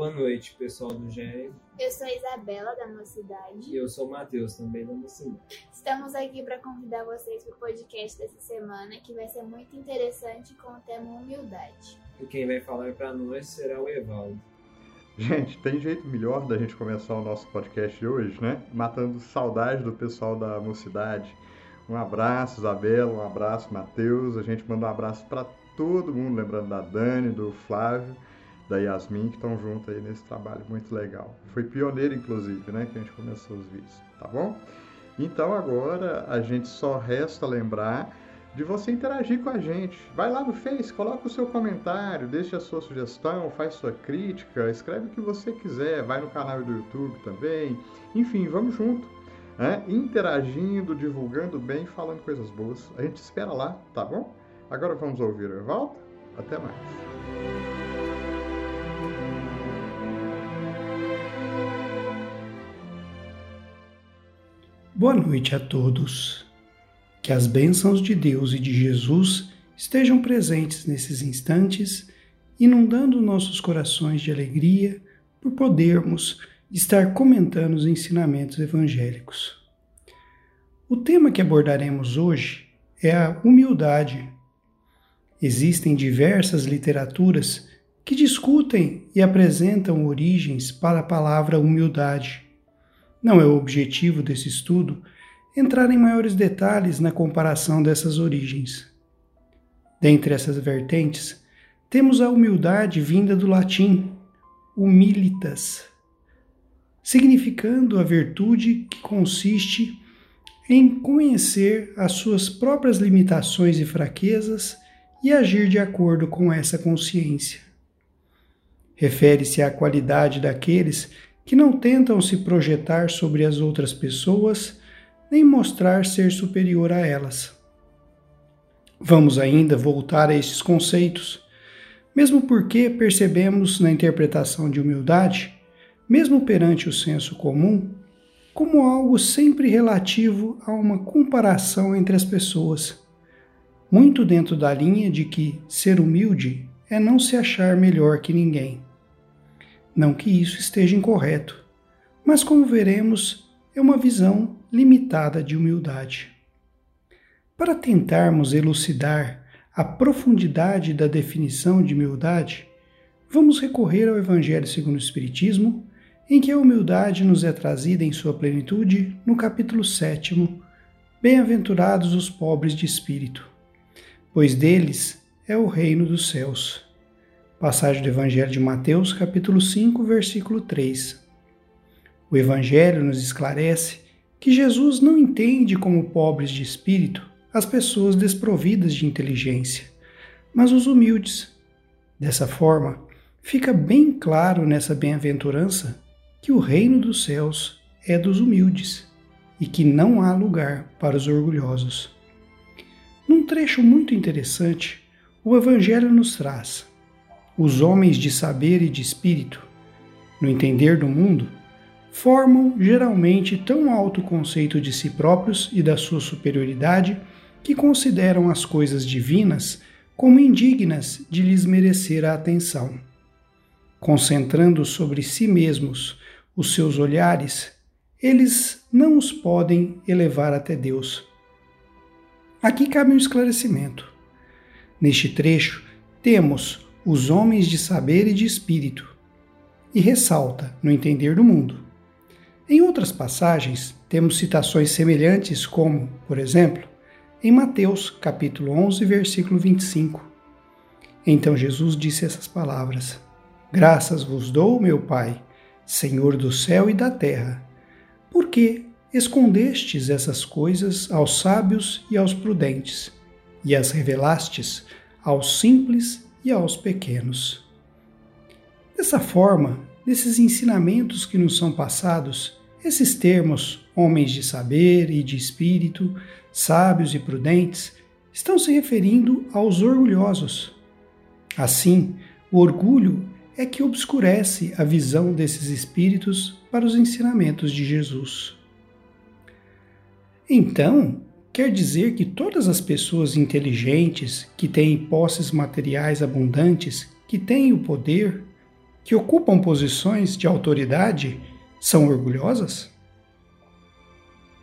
Boa noite, pessoal do GEM. Eu sou a Isabela, da Mocidade. E eu sou o Matheus, também da Mocidade. Estamos aqui para convidar vocês para o podcast dessa semana, que vai ser muito interessante com o tema humildade. E quem vai falar para nós será o Evaldo. Gente, tem jeito melhor da gente começar o nosso podcast de hoje, né? Matando saudade do pessoal da Mocidade. Um abraço, Isabela, um abraço, Matheus. A gente manda um abraço para todo mundo, lembrando da Dani, do Flávio da Yasmin, que estão juntos aí nesse trabalho muito legal. Foi pioneiro, inclusive, né, que a gente começou os vídeos, tá bom? Então agora a gente só resta lembrar de você interagir com a gente. Vai lá no Face, coloca o seu comentário, deixe a sua sugestão, faz sua crítica, escreve o que você quiser, vai no canal do YouTube também. Enfim, vamos junto. Né? Interagindo, divulgando bem, falando coisas boas. A gente espera lá, tá bom? Agora vamos ouvir o Evaldo. Até mais. Boa noite a todos. Que as bênçãos de Deus e de Jesus estejam presentes nesses instantes, inundando nossos corações de alegria por podermos estar comentando os ensinamentos evangélicos. O tema que abordaremos hoje é a humildade. Existem diversas literaturas que discutem e apresentam origens para a palavra humildade não é o objetivo desse estudo entrar em maiores detalhes na comparação dessas origens. Dentre essas vertentes, temos a humildade vinda do latim humilitas, significando a virtude que consiste em conhecer as suas próprias limitações e fraquezas e agir de acordo com essa consciência. Refere-se à qualidade daqueles que não tentam se projetar sobre as outras pessoas nem mostrar ser superior a elas. Vamos ainda voltar a esses conceitos, mesmo porque percebemos na interpretação de humildade, mesmo perante o senso comum, como algo sempre relativo a uma comparação entre as pessoas, muito dentro da linha de que ser humilde é não se achar melhor que ninguém. Não que isso esteja incorreto, mas como veremos, é uma visão limitada de humildade. Para tentarmos elucidar a profundidade da definição de humildade, vamos recorrer ao Evangelho segundo o Espiritismo, em que a humildade nos é trazida em sua plenitude no capítulo 7. Bem-aventurados os pobres de espírito, pois deles é o reino dos céus. Passagem do Evangelho de Mateus, capítulo 5, versículo 3. O Evangelho nos esclarece que Jesus não entende como pobres de espírito as pessoas desprovidas de inteligência, mas os humildes. Dessa forma, fica bem claro nessa bem-aventurança que o reino dos céus é dos humildes e que não há lugar para os orgulhosos. Num trecho muito interessante, o Evangelho nos traz os homens de saber e de espírito, no entender do mundo, formam geralmente tão alto conceito de si próprios e da sua superioridade que consideram as coisas divinas como indignas de lhes merecer a atenção. Concentrando sobre si mesmos os seus olhares, eles não os podem elevar até Deus. Aqui cabe um esclarecimento. Neste trecho, temos os homens de saber e de espírito, e ressalta no entender do mundo. Em outras passagens, temos citações semelhantes, como, por exemplo, em Mateus, capítulo 11, versículo 25. Então Jesus disse essas palavras: Graças vos dou, meu Pai, Senhor do céu e da terra, porque escondestes essas coisas aos sábios e aos prudentes, e as revelastes aos simples e aos pequenos. Dessa forma, nesses ensinamentos que nos são passados, esses termos, homens de saber e de espírito, sábios e prudentes, estão se referindo aos orgulhosos. Assim, o orgulho é que obscurece a visão desses espíritos para os ensinamentos de Jesus. Então, quer dizer que todas as pessoas inteligentes, que têm posses materiais abundantes, que têm o poder, que ocupam posições de autoridade são orgulhosas?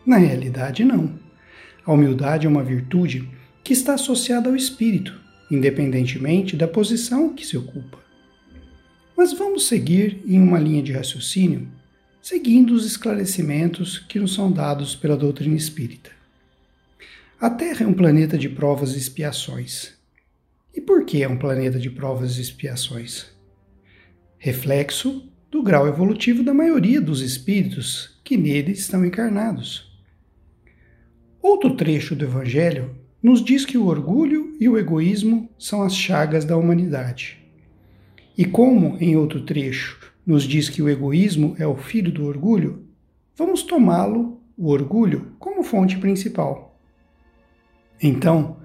Na realidade, não. A humildade é uma virtude que está associada ao espírito, independentemente da posição que se ocupa. Mas vamos seguir em uma linha de raciocínio, seguindo os esclarecimentos que nos são dados pela doutrina espírita. A Terra é um planeta de provas e expiações. E por que é um planeta de provas e expiações? Reflexo do grau evolutivo da maioria dos espíritos que nele estão encarnados. Outro trecho do Evangelho nos diz que o orgulho e o egoísmo são as chagas da humanidade. E como, em outro trecho, nos diz que o egoísmo é o filho do orgulho, vamos tomá-lo, o orgulho, como fonte principal. Então,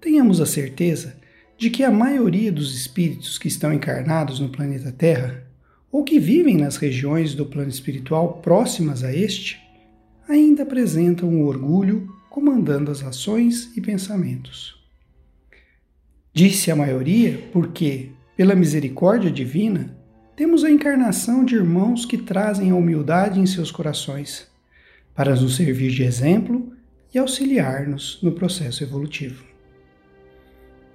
tenhamos a certeza de que a maioria dos espíritos que estão encarnados no planeta Terra, ou que vivem nas regiões do plano espiritual próximas a este, ainda apresentam o orgulho comandando as ações e pensamentos. Disse a maioria porque, pela misericórdia divina, temos a encarnação de irmãos que trazem a humildade em seus corações, para nos servir de exemplo e auxiliar-nos no processo evolutivo.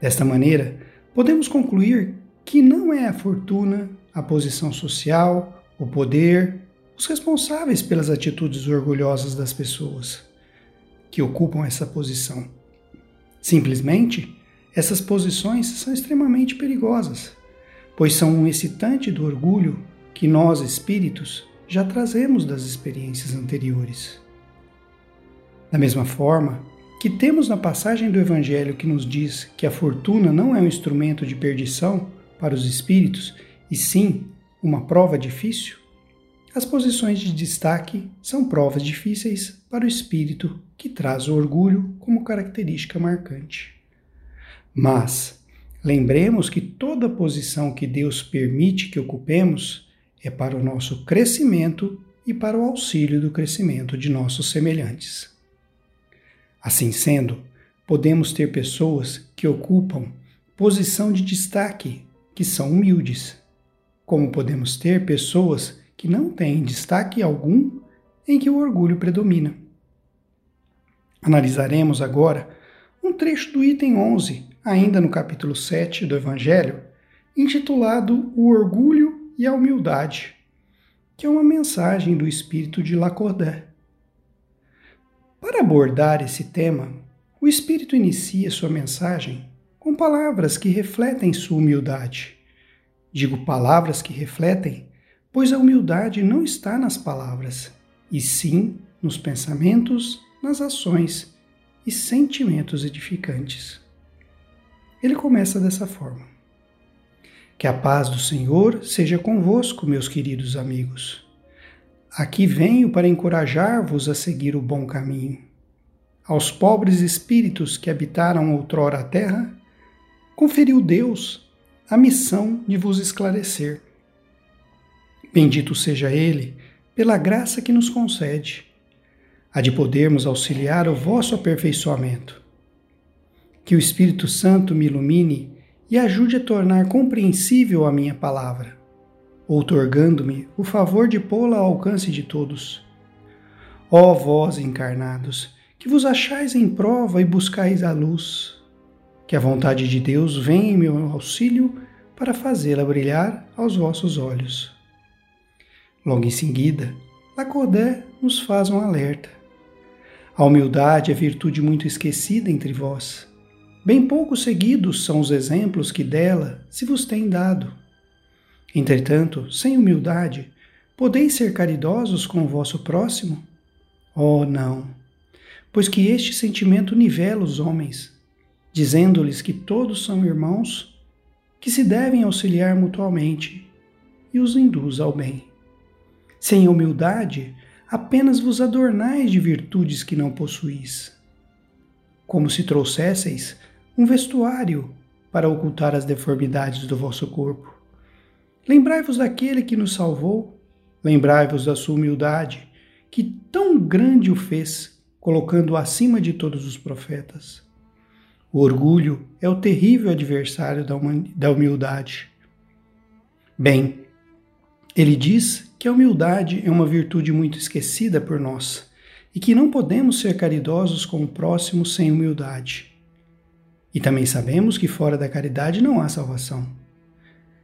Desta maneira, podemos concluir que não é a fortuna, a posição social, o poder, os responsáveis pelas atitudes orgulhosas das pessoas que ocupam essa posição. Simplesmente, essas posições são extremamente perigosas, pois são um excitante do orgulho que nós, espíritos, já trazemos das experiências anteriores. Da mesma forma que temos na passagem do Evangelho que nos diz que a fortuna não é um instrumento de perdição para os espíritos, e sim uma prova difícil, as posições de destaque são provas difíceis para o espírito que traz o orgulho como característica marcante. Mas lembremos que toda posição que Deus permite que ocupemos é para o nosso crescimento e para o auxílio do crescimento de nossos semelhantes. Assim sendo, podemos ter pessoas que ocupam posição de destaque, que são humildes, como podemos ter pessoas que não têm destaque algum em que o orgulho predomina. Analisaremos agora um trecho do item 11, ainda no capítulo 7 do Evangelho, intitulado O Orgulho e a Humildade, que é uma mensagem do espírito de Lacordaire. Para abordar esse tema, o espírito inicia sua mensagem com palavras que refletem sua humildade. Digo palavras que refletem pois a humildade não está nas palavras, e sim nos pensamentos, nas ações e sentimentos edificantes. Ele começa dessa forma: Que a paz do Senhor seja convosco, meus queridos amigos. Aqui venho para encorajar-vos a seguir o bom caminho. Aos pobres espíritos que habitaram outrora a terra, conferiu Deus a missão de vos esclarecer Bendito seja Ele pela graça que nos concede, a de podermos auxiliar o vosso aperfeiçoamento. Que o Espírito Santo me ilumine e ajude a tornar compreensível a minha palavra, outorgando-me o favor de pô-la ao alcance de todos. Ó vós encarnados, que vos achais em prova e buscais a luz, que a vontade de Deus venha em meu auxílio para fazê-la brilhar aos vossos olhos. Logo em seguida, Lacordaire nos faz um alerta. A humildade é virtude muito esquecida entre vós. Bem pouco seguidos são os exemplos que dela se vos têm dado. Entretanto, sem humildade, podeis ser caridosos com o vosso próximo? Oh, não! Pois que este sentimento nivela os homens, dizendo-lhes que todos são irmãos, que se devem auxiliar mutuamente e os induz ao bem. Sem humildade, apenas vos adornais de virtudes que não possuís. Como se trouxesseis um vestuário para ocultar as deformidades do vosso corpo. Lembrai-vos daquele que nos salvou, lembrai-vos da sua humildade, que tão grande o fez, colocando-o acima de todos os profetas. O orgulho é o terrível adversário da humildade. Bem, Ele diz que a humildade é uma virtude muito esquecida por nós e que não podemos ser caridosos com o próximo sem humildade. E também sabemos que fora da caridade não há salvação.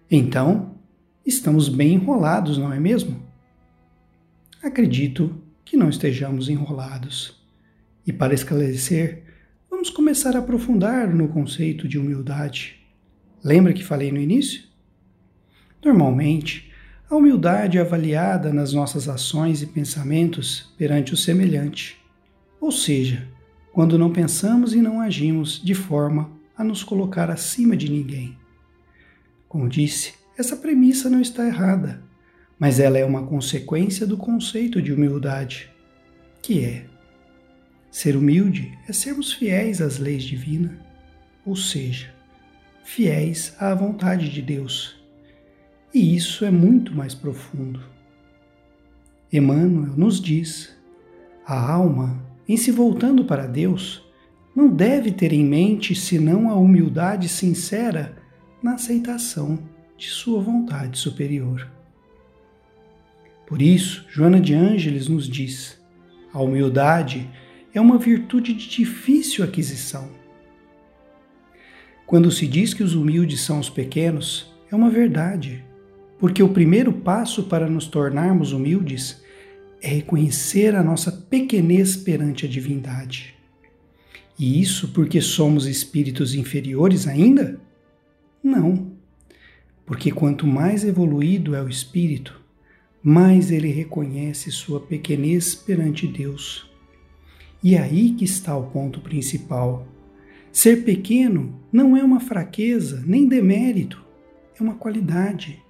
Então, estamos bem enrolados, não é mesmo? Acredito que não estejamos enrolados. E para esclarecer, vamos começar a aprofundar no conceito de humildade. Lembra que falei no início? Normalmente, a humildade é avaliada nas nossas ações e pensamentos perante o semelhante, ou seja, quando não pensamos e não agimos de forma a nos colocar acima de ninguém. Como disse, essa premissa não está errada, mas ela é uma consequência do conceito de humildade, que é ser humilde é sermos fiéis às leis divinas, ou seja, fiéis à vontade de Deus. E isso é muito mais profundo. Emmanuel nos diz: a alma, em se voltando para Deus, não deve ter em mente senão a humildade sincera na aceitação de sua vontade superior. Por isso, Joana de Ângeles nos diz: a humildade é uma virtude de difícil aquisição. Quando se diz que os humildes são os pequenos, é uma verdade, porque o primeiro passo para nos tornarmos humildes é reconhecer a nossa pequenez perante a divindade. E isso porque somos espíritos inferiores ainda? Não. Porque quanto mais evoluído é o espírito, mais ele reconhece sua pequenez perante Deus. E é aí que está o ponto principal. Ser pequeno não é uma fraqueza nem demérito, é uma qualidade.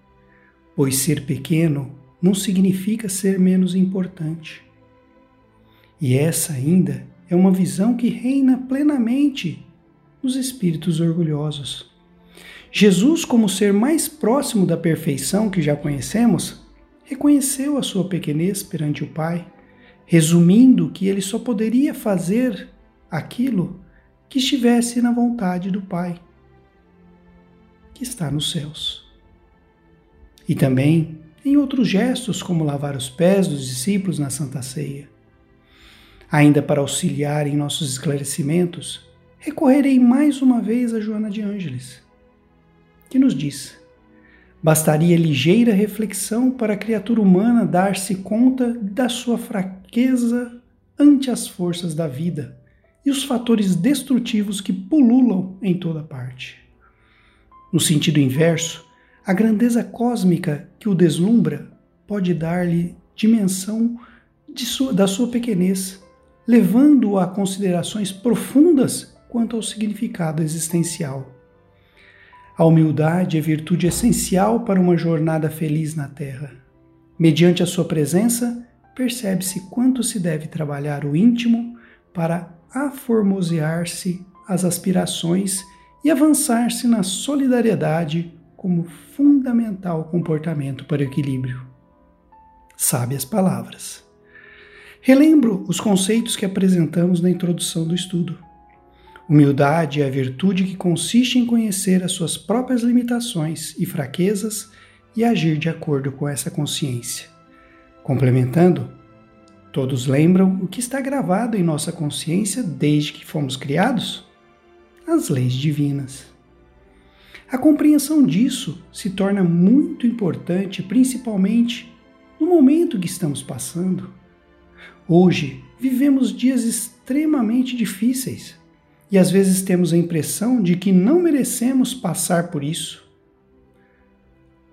Pois ser pequeno não significa ser menos importante. E essa ainda é uma visão que reina plenamente nos espíritos orgulhosos. Jesus, como ser mais próximo da perfeição que já conhecemos, reconheceu a sua pequenez perante o Pai, resumindo que ele só poderia fazer aquilo que estivesse na vontade do Pai, que está nos céus. E também em outros gestos, como lavar os pés dos discípulos na Santa Ceia. Ainda para auxiliar em nossos esclarecimentos, recorrerei mais uma vez a Joana de Ângeles, que nos diz: Bastaria ligeira reflexão para a criatura humana dar-se conta da sua fraqueza ante as forças da vida e os fatores destrutivos que pululam em toda parte. No sentido inverso, a grandeza cósmica que o deslumbra pode dar-lhe dimensão sua, da sua pequenez, levando-o a considerações profundas quanto ao significado existencial. A humildade é virtude essencial para uma jornada feliz na Terra. Mediante a sua presença, percebe-se quanto se deve trabalhar o íntimo para aformosear-se as aspirações e avançar-se na solidariedade como fundamental comportamento para o equilíbrio. Sabe as palavras. Relembro os conceitos que apresentamos na introdução do estudo. Humildade é a virtude que consiste em conhecer as suas próprias limitações e fraquezas e agir de acordo com essa consciência. Complementando, todos lembram o que está gravado em nossa consciência desde que fomos criados? As leis divinas. A compreensão disso se torna muito importante, principalmente no momento que estamos passando. Hoje, vivemos dias extremamente difíceis e às vezes temos a impressão de que não merecemos passar por isso.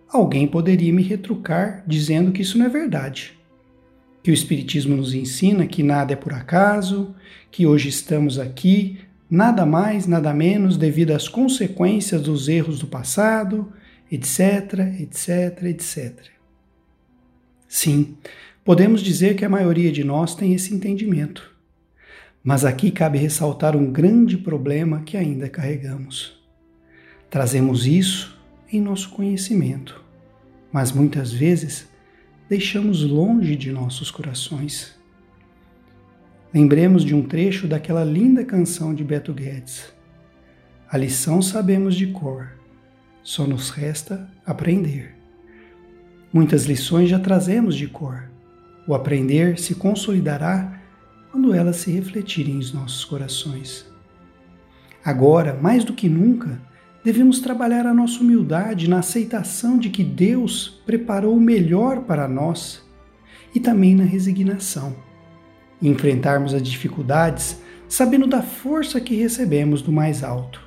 Alguém poderia me retrucar dizendo que isso não é verdade. Que o Espiritismo nos ensina que nada é por acaso, que hoje estamos aqui, nada mais, nada menos, devido às consequências dos erros do passado, etc, etc, etc. Sim, podemos dizer que a maioria de nós tem esse entendimento. Mas aqui cabe ressaltar um grande problema que ainda carregamos. Trazemos isso em nosso conhecimento, mas muitas vezes deixamos longe de nossos corações. Lembremos de um trecho daquela linda canção de Beto Guedes. A lição sabemos de cor, só nos resta aprender. Muitas lições já trazemos de cor. O aprender se consolidará quando elas se refletirem em nossos corações. Agora, mais do que nunca, devemos trabalhar a nossa humildade na aceitação de que Deus preparou o melhor para nós e também na resignação. Enfrentarmos as dificuldades sabendo da força que recebemos do mais alto.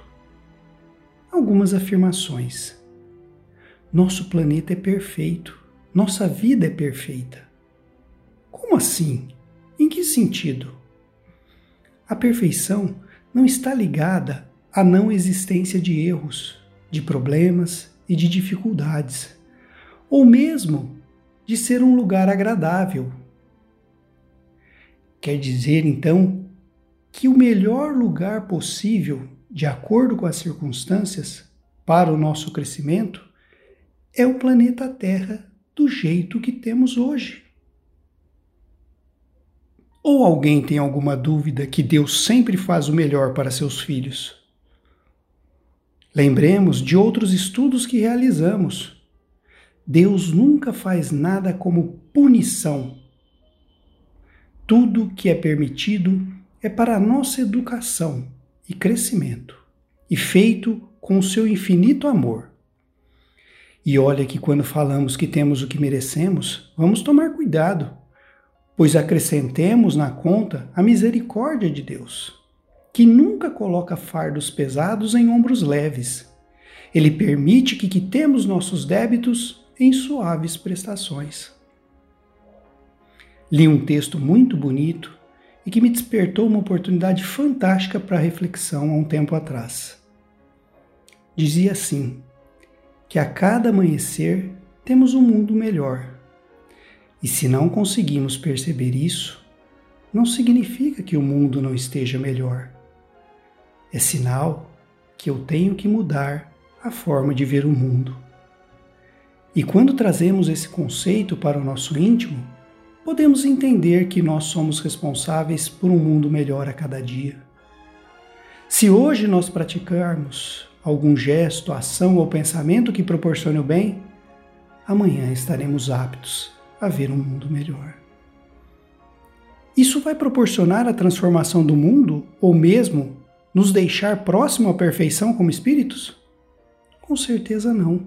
Algumas afirmações. Nosso planeta é perfeito, nossa vida é perfeita. Como assim? Em que sentido? A perfeição não está ligada à não existência de erros, de problemas e de dificuldades, ou mesmo de ser um lugar agradável. Quer dizer, então, que o melhor lugar possível, de acordo com as circunstâncias, para o nosso crescimento, é o planeta Terra do jeito que temos hoje. Ou alguém tem alguma dúvida que Deus sempre faz o melhor para seus filhos? Lembremos de outros estudos que realizamos. Deus nunca faz nada como punição. Tudo que é permitido é para a nossa educação e crescimento, e feito com o seu infinito amor. E olha que quando falamos que temos o que merecemos, vamos tomar cuidado pois acrescentemos na conta a misericórdia de Deus, que nunca coloca fardos pesados em ombros leves. Ele permite que quitemos nossos débitos em suaves prestações. Li um texto muito bonito e que me despertou uma oportunidade fantástica para reflexão há um tempo atrás. Dizia assim: que a cada amanhecer temos um mundo melhor e se não conseguimos perceber isso, não significa que o mundo não esteja melhor. É sinal que eu tenho que mudar a forma de ver o mundo. E quando trazemos esse conceito para o nosso íntimo, podemos entender que nós somos responsáveis por um mundo melhor a cada dia. Se hoje nós praticarmos algum gesto, ação ou pensamento que proporcione o bem, amanhã estaremos aptos a ver um mundo melhor. Isso vai proporcionar a transformação do mundo ou mesmo nos deixar próximo à perfeição como espíritos? Com certeza não.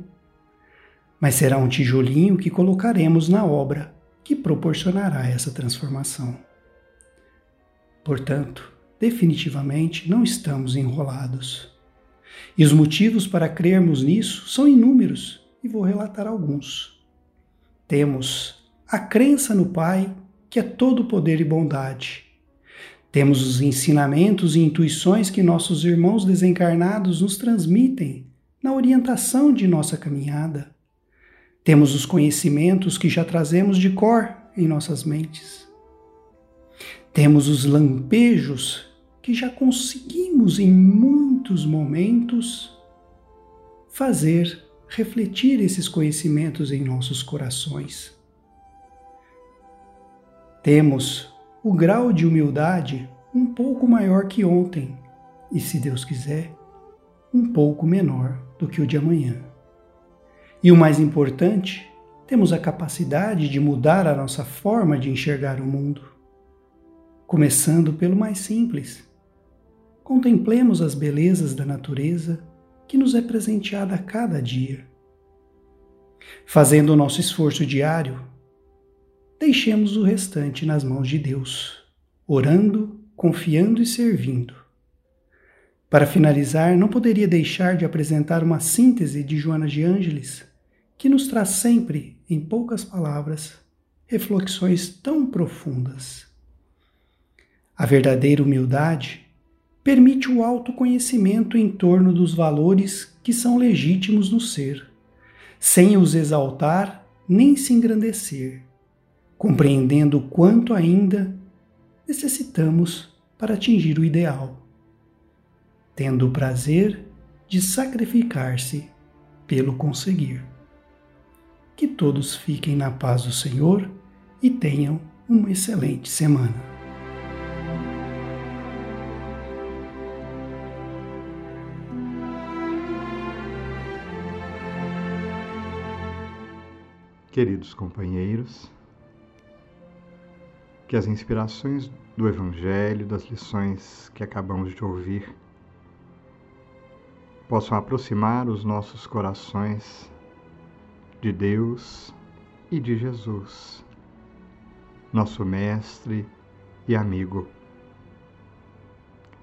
Mas será um tijolinho que colocaremos na obra que proporcionará essa transformação. Portanto, definitivamente não estamos enrolados. E os motivos para crermos nisso são inúmeros e vou relatar alguns. Temos a crença no Pai, que é todo poder e bondade. Temos os ensinamentos e intuições que nossos irmãos desencarnados nos transmitem na orientação de nossa caminhada. Temos os conhecimentos que já trazemos de cor em nossas mentes. Temos os lampejos que já conseguimos em muitos momentos fazer refletir esses conhecimentos em nossos corações. Temos o grau de humildade um pouco maior que ontem e, se Deus quiser, um pouco menor do que o de amanhã. E o mais importante, temos a capacidade de mudar a nossa forma de enxergar o mundo. Começando pelo mais simples. Contemplemos as belezas da natureza que nos é presenteada a cada dia. Fazendo o nosso esforço diário deixemos o restante nas mãos de Deus, orando, confiando e servindo. Para finalizar, não poderia deixar de apresentar uma síntese de Joana de Ângeles, que nos traz sempre, em poucas palavras, reflexões tão profundas. A verdadeira humildade permite o autoconhecimento em torno dos valores que são legítimos no ser, sem os exaltar nem se engrandecer compreendendo quanto ainda necessitamos para atingir o ideal, tendo o prazer de sacrificar-se pelo conseguir. Que todos fiquem na paz do Senhor e tenham uma excelente semana. Queridos companheiros, que as inspirações do Evangelho, das lições que acabamos de ouvir, possam aproximar os nossos corações de Deus e de Jesus, nosso Mestre e amigo,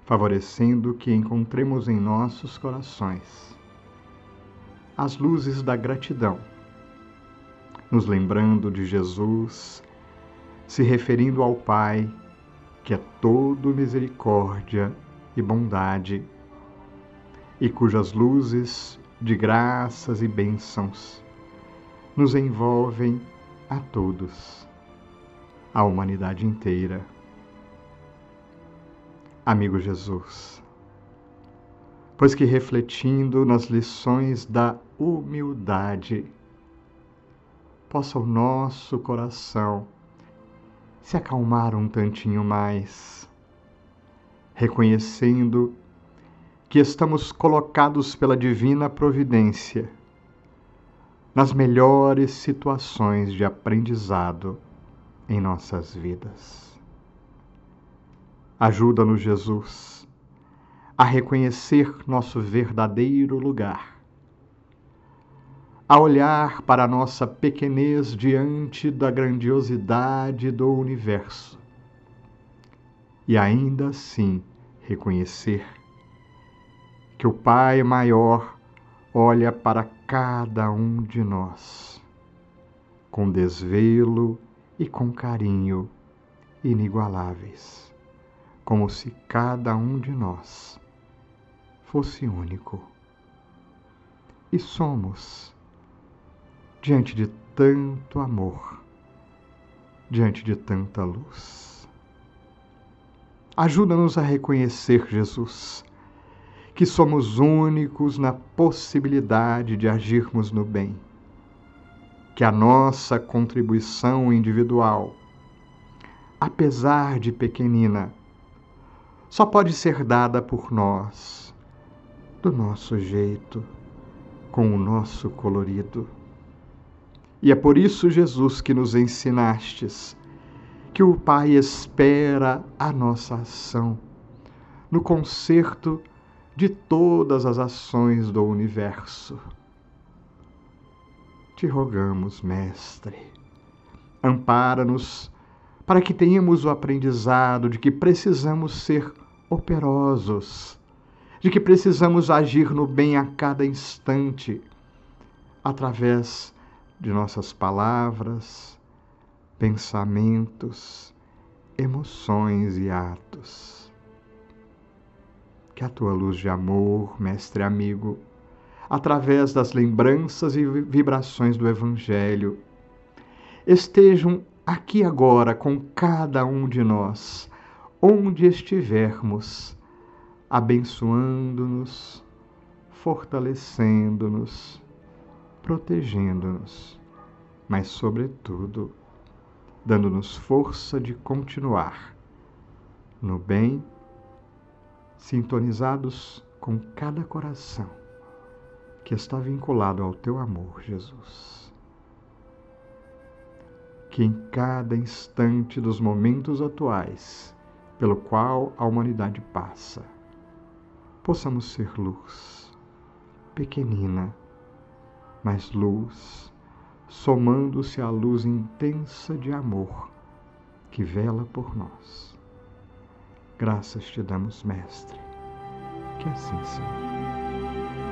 favorecendo que encontremos em nossos corações as luzes da gratidão, nos lembrando de Jesus se referindo ao Pai, que é todo misericórdia e bondade, e cujas luzes de graças e bênçãos nos envolvem a todos, a humanidade inteira. Amigo Jesus, pois que refletindo nas lições da humildade, possa o nosso coração se acalmar um tantinho mais, reconhecendo que estamos colocados pela divina providência nas melhores situações de aprendizado em nossas vidas. Ajuda-nos, Jesus, a reconhecer nosso verdadeiro lugar a olhar para a nossa pequenez diante da grandiosidade do universo e ainda assim reconhecer que o Pai maior olha para cada um de nós com desvelo e com carinho inigualáveis, como se cada um de nós fosse único. E somos diante de tanto amor, diante de tanta luz. Ajuda-nos a reconhecer, Jesus, que somos únicos na possibilidade de agirmos no bem, que a nossa contribuição individual, apesar de pequenina, só pode ser dada por nós, do nosso jeito, com o nosso colorido. E é por isso, Jesus, que nos ensinastes que o Pai espera a nossa ação no concerto de todas as ações do universo. Te rogamos, Mestre, ampara-nos para que tenhamos o aprendizado de que precisamos ser operosos, de que precisamos agir no bem a cada instante, através de nossas palavras, pensamentos, emoções e atos. Que a tua luz de amor, mestre amigo, através das lembranças e vibrações do Evangelho, estejam aqui agora com cada um de nós, onde estivermos, abençoando-nos, fortalecendo-nos protegendo-nos, mas, sobretudo, dando-nos força de continuar no bem, sintonizados com cada coração que está vinculado ao teu amor, Jesus. Que em cada instante dos momentos atuais pelo qual a humanidade passa, possamos ser luz, pequenina, mas luz, somando-se à luz intensa de amor que vela por nós. Graças te damos, Mestre, que assim seja.